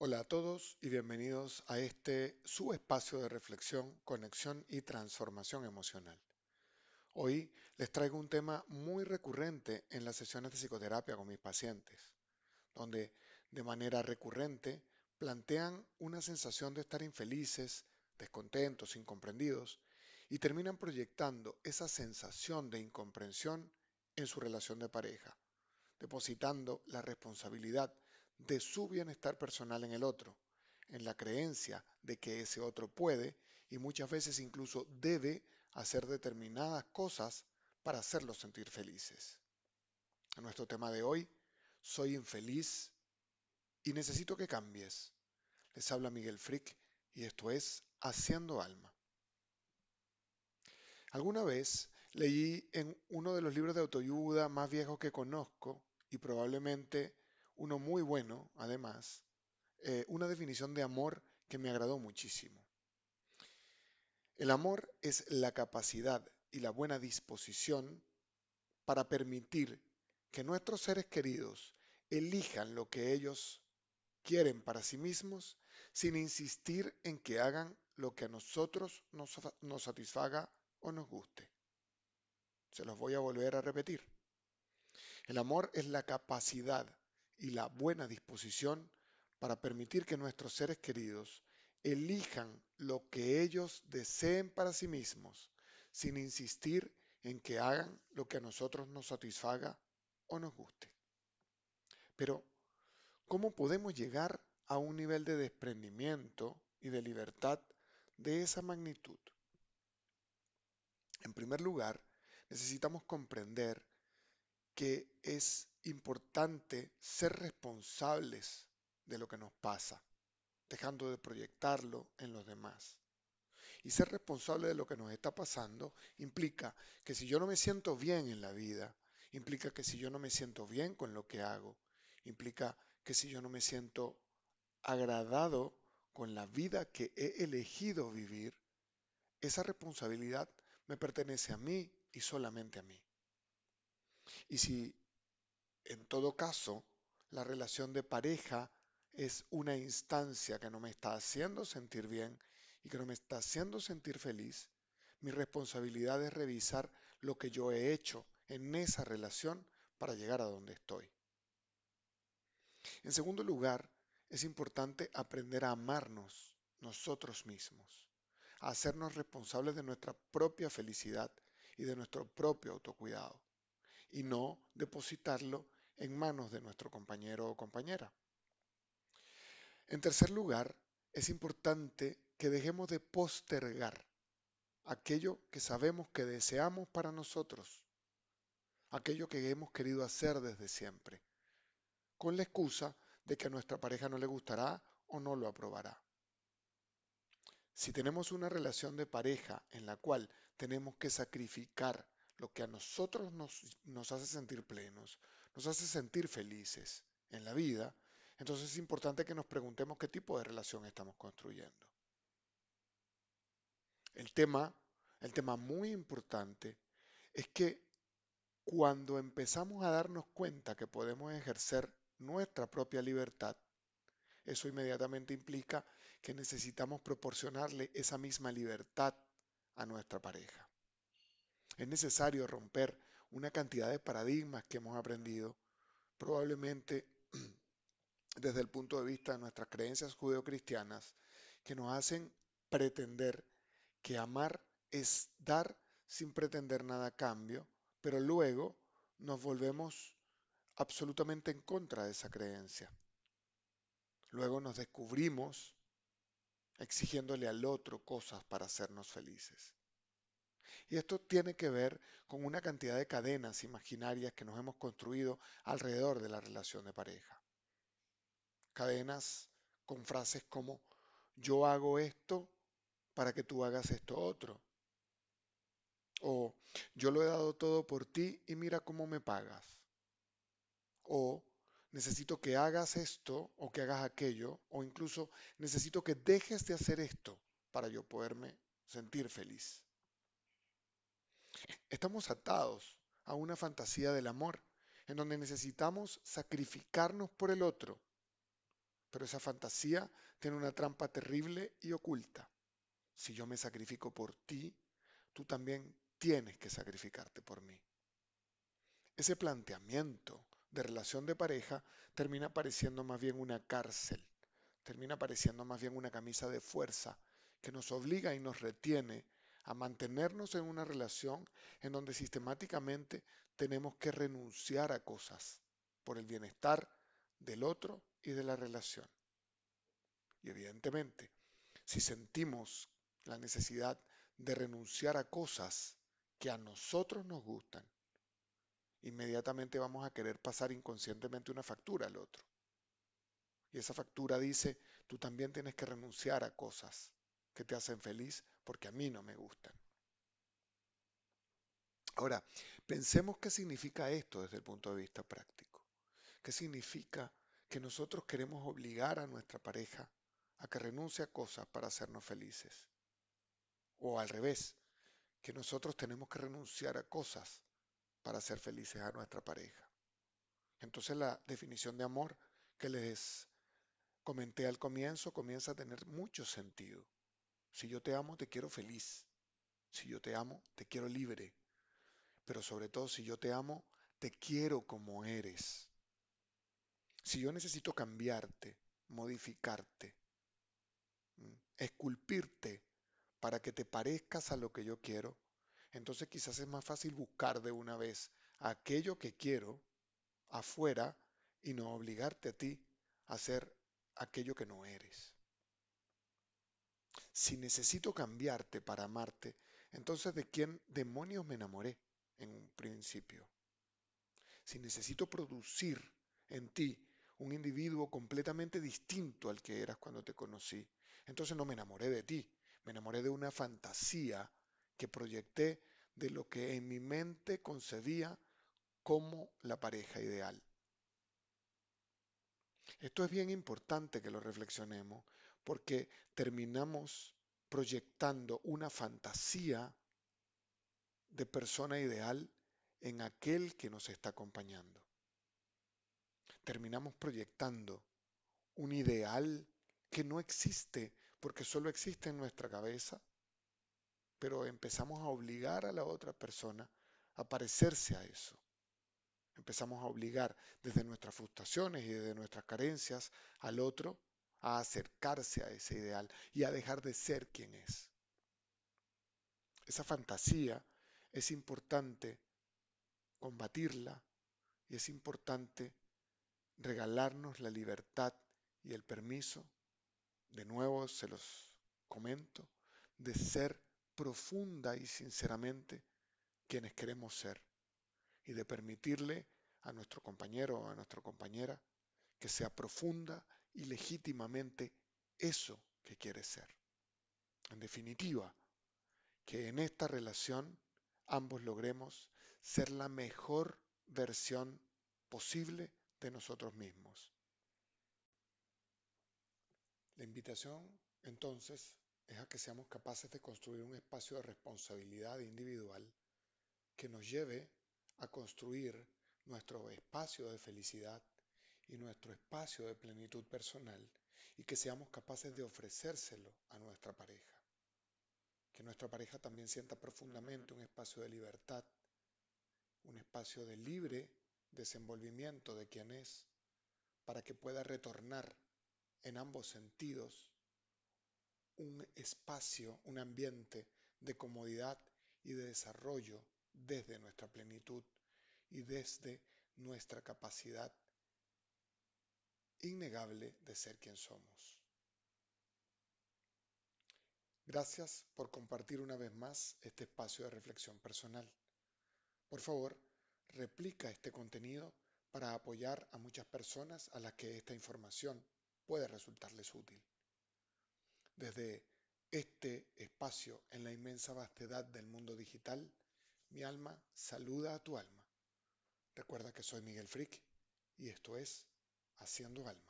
Hola a todos y bienvenidos a este su espacio de reflexión, conexión y transformación emocional. Hoy les traigo un tema muy recurrente en las sesiones de psicoterapia con mis pacientes, donde de manera recurrente plantean una sensación de estar infelices, descontentos, incomprendidos y terminan proyectando esa sensación de incomprensión en su relación de pareja, depositando la responsabilidad de su bienestar personal en el otro, en la creencia de que ese otro puede y muchas veces incluso debe hacer determinadas cosas para hacerlos sentir felices. En nuestro tema de hoy, soy infeliz y necesito que cambies. Les habla Miguel Frick y esto es Haciendo Alma. Alguna vez leí en uno de los libros de autoayuda más viejos que conozco y probablemente uno muy bueno, además, eh, una definición de amor que me agradó muchísimo. El amor es la capacidad y la buena disposición para permitir que nuestros seres queridos elijan lo que ellos quieren para sí mismos sin insistir en que hagan lo que a nosotros nos, nos satisfaga o nos guste. Se los voy a volver a repetir. El amor es la capacidad y la buena disposición para permitir que nuestros seres queridos elijan lo que ellos deseen para sí mismos, sin insistir en que hagan lo que a nosotros nos satisfaga o nos guste. Pero, ¿cómo podemos llegar a un nivel de desprendimiento y de libertad de esa magnitud? En primer lugar, necesitamos comprender que es importante ser responsables de lo que nos pasa, dejando de proyectarlo en los demás. Y ser responsable de lo que nos está pasando implica que si yo no me siento bien en la vida, implica que si yo no me siento bien con lo que hago, implica que si yo no me siento agradado con la vida que he elegido vivir, esa responsabilidad me pertenece a mí y solamente a mí. Y si en todo caso la relación de pareja es una instancia que no me está haciendo sentir bien y que no me está haciendo sentir feliz, mi responsabilidad es revisar lo que yo he hecho en esa relación para llegar a donde estoy. En segundo lugar, es importante aprender a amarnos nosotros mismos, a hacernos responsables de nuestra propia felicidad y de nuestro propio autocuidado y no depositarlo en manos de nuestro compañero o compañera. En tercer lugar, es importante que dejemos de postergar aquello que sabemos que deseamos para nosotros, aquello que hemos querido hacer desde siempre, con la excusa de que a nuestra pareja no le gustará o no lo aprobará. Si tenemos una relación de pareja en la cual tenemos que sacrificar lo que a nosotros nos, hace sentir plenos, nos hace sentir felices en la vida, entonces es importante que nos preguntemos qué tipo de relación estamos construyendo. El tema, el tema muy importante es que cuando empezamos a darnos cuenta que podemos ejercer nuestra propia libertad, eso inmediatamente implica que necesitamos proporcionarle esa misma libertad a nuestra pareja. Es necesario romper una cantidad de paradigmas que hemos aprendido, probablemente desde el punto de vista de nuestras creencias judeocristianas, que nos hacen pretender que amar es dar sin pretender nada a cambio, pero luego nos volvemos absolutamente en contra de esa creencia. Luego nos descubrimos exigiéndole al otro cosas para hacernos felices. Y esto tiene que ver con una cantidad de cadenas imaginarias que nos hemos construido alrededor de la relación de pareja. Cadenas con frases como yo hago esto para que tú hagas esto otro. O yo lo he dado todo por ti y mira cómo me pagas. O necesito que hagas esto o que hagas aquello. O incluso necesito que dejes de hacer esto para yo poderme sentir feliz. Estamos atados a una fantasía del amor, en donde necesitamos sacrificarnos por el otro, Pero esa fantasía tiene una trampa terrible y oculta. Si yo me sacrifico por ti, tú también tienes que sacrificarte por mí. Ese planteamiento de relación de pareja termina pareciendo más bien una cárcel, termina pareciendo más bien una camisa de fuerza que nos obliga y nos retiene a mantenernos en una relación en donde sistemáticamente tenemos que renunciar a cosas por el bienestar del otro y de la relación. Y evidentemente, si sentimos la necesidad de renunciar a cosas que a nosotros nos gustan, inmediatamente vamos a querer pasar inconscientemente una factura al otro. Y esa factura dice, tú también tienes que renunciar a cosas que te hacen feliz porque a mí no me gustan. Ahora, pensemos qué significa esto desde el punto de vista práctico. ¿Qué significa que nosotros queremos obligar a nuestra pareja a que renuncie a cosas para hacernos felices? O al revés, que nosotros tenemos que renunciar a cosas para ser felices a nuestra pareja. Entonces la definición de amor que les comenté al comienzo comienza a tener mucho sentido. Si yo te amo, te quiero feliz. Si yo te amo, te quiero libre. Pero sobre todo, si yo te amo, te quiero como eres. Si yo necesito cambiarte, modificarte, esculpirte para que te parezcas a lo que yo quiero, entonces quizás es más fácil buscar de una vez aquello que quiero afuera y no obligarte a ti a hacer aquello que no eres. Si necesito cambiarte para amarte, entonces ¿de quién demonios me enamoré en un principio? Si necesito producir en ti un individuo completamente distinto al que eras cuando te conocí, entonces no me enamoré de ti, me enamoré de una fantasía que proyecté de lo que en mi mente concebía como la pareja ideal. Esto es bien importante que lo reflexionemos porque terminamos proyectando una fantasía de persona ideal en aquel que nos está acompañando. Terminamos proyectando un ideal que no existe porque solo existe en nuestra cabeza pero empezamos a obligar a la otra persona a parecerse a eso. Empezamos a obligar desde nuestras frustraciones y desde nuestras carencias al otro a acercarse a ese ideal y a dejar de ser quien es. Esa fantasía es importante combatirla y es importante regalarnos la libertad y el permiso, de nuevo se los comento, de ser profunda y sinceramente quienes queremos ser y de permitirle a nuestro compañero o a nuestra compañera que sea profunda y legítimamente eso que quiere ser. En definitiva, que en esta relación ambos logremos ser la mejor versión posible de nosotros mismos. La invitación entonces es a que seamos capaces de construir un espacio de responsabilidad individual que nos lleve a construir nuestro espacio de felicidad y nuestro espacio de plenitud personal y que seamos capaces de ofrecérselo a nuestra pareja. Que nuestra pareja también sienta profundamente un espacio de libertad, un espacio de libre desenvolvimiento de quien es, para que pueda retornar en ambos sentidos un espacio, un ambiente de comodidad y de desarrollo desde nuestra plenitud y desde nuestra capacidad innegable de ser quien somos. Gracias por compartir una vez más este espacio de reflexión personal. Por favor, replica este contenido para apoyar a muchas personas a las que esta información puede resultarles útil desde este espacio en la inmensa vastedad del mundo digital, mi alma saluda a tu alma. Recuerda que soy Miguel Frick y esto es Haciendo Alma.